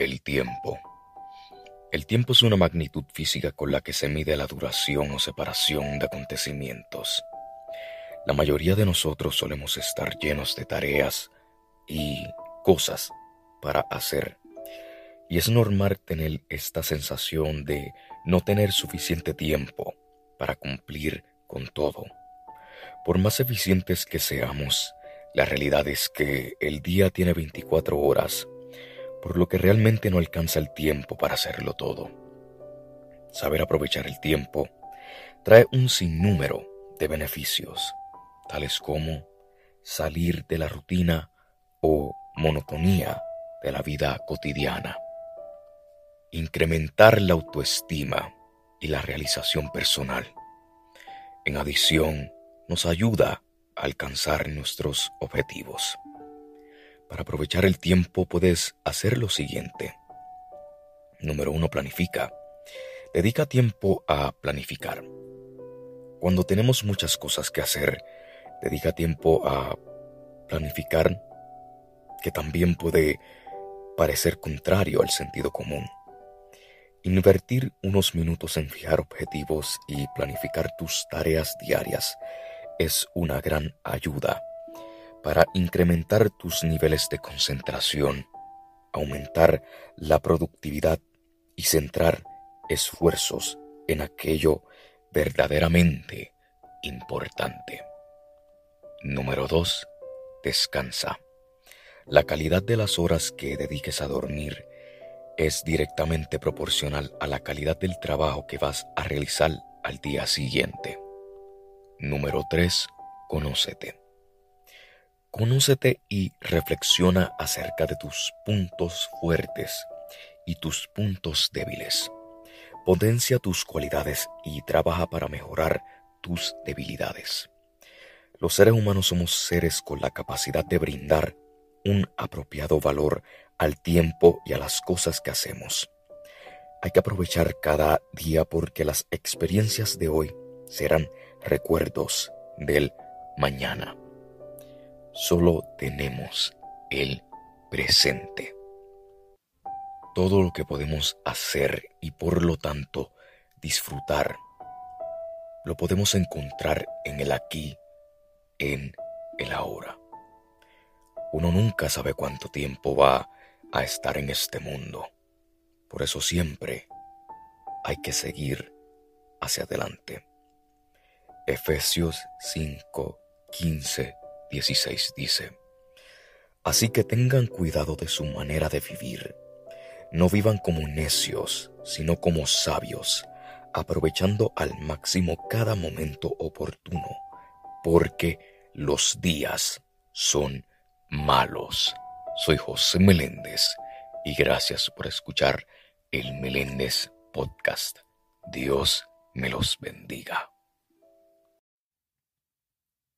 El tiempo. El tiempo es una magnitud física con la que se mide la duración o separación de acontecimientos. La mayoría de nosotros solemos estar llenos de tareas y cosas para hacer. Y es normal tener esta sensación de no tener suficiente tiempo para cumplir con todo. Por más eficientes que seamos, la realidad es que el día tiene 24 horas por lo que realmente no alcanza el tiempo para hacerlo todo. Saber aprovechar el tiempo trae un sinnúmero de beneficios, tales como salir de la rutina o monotonía de la vida cotidiana, incrementar la autoestima y la realización personal. En adición, nos ayuda a alcanzar nuestros objetivos. Para aprovechar el tiempo puedes hacer lo siguiente. Número uno, planifica. Dedica tiempo a planificar. Cuando tenemos muchas cosas que hacer, dedica tiempo a planificar, que también puede parecer contrario al sentido común. Invertir unos minutos en fijar objetivos y planificar tus tareas diarias es una gran ayuda para incrementar tus niveles de concentración, aumentar la productividad y centrar esfuerzos en aquello verdaderamente importante. Número 2. Descansa. La calidad de las horas que dediques a dormir es directamente proporcional a la calidad del trabajo que vas a realizar al día siguiente. Número 3. Conócete. Conócete y reflexiona acerca de tus puntos fuertes y tus puntos débiles. Potencia tus cualidades y trabaja para mejorar tus debilidades. Los seres humanos somos seres con la capacidad de brindar un apropiado valor al tiempo y a las cosas que hacemos. Hay que aprovechar cada día porque las experiencias de hoy serán recuerdos del mañana. Solo tenemos el presente. Todo lo que podemos hacer y por lo tanto disfrutar, lo podemos encontrar en el aquí, en el ahora. Uno nunca sabe cuánto tiempo va a estar en este mundo. Por eso siempre hay que seguir hacia adelante. Efesios 5, 15 16 dice, Así que tengan cuidado de su manera de vivir. No vivan como necios, sino como sabios, aprovechando al máximo cada momento oportuno, porque los días son malos. Soy José Meléndez y gracias por escuchar el Meléndez Podcast. Dios me los bendiga.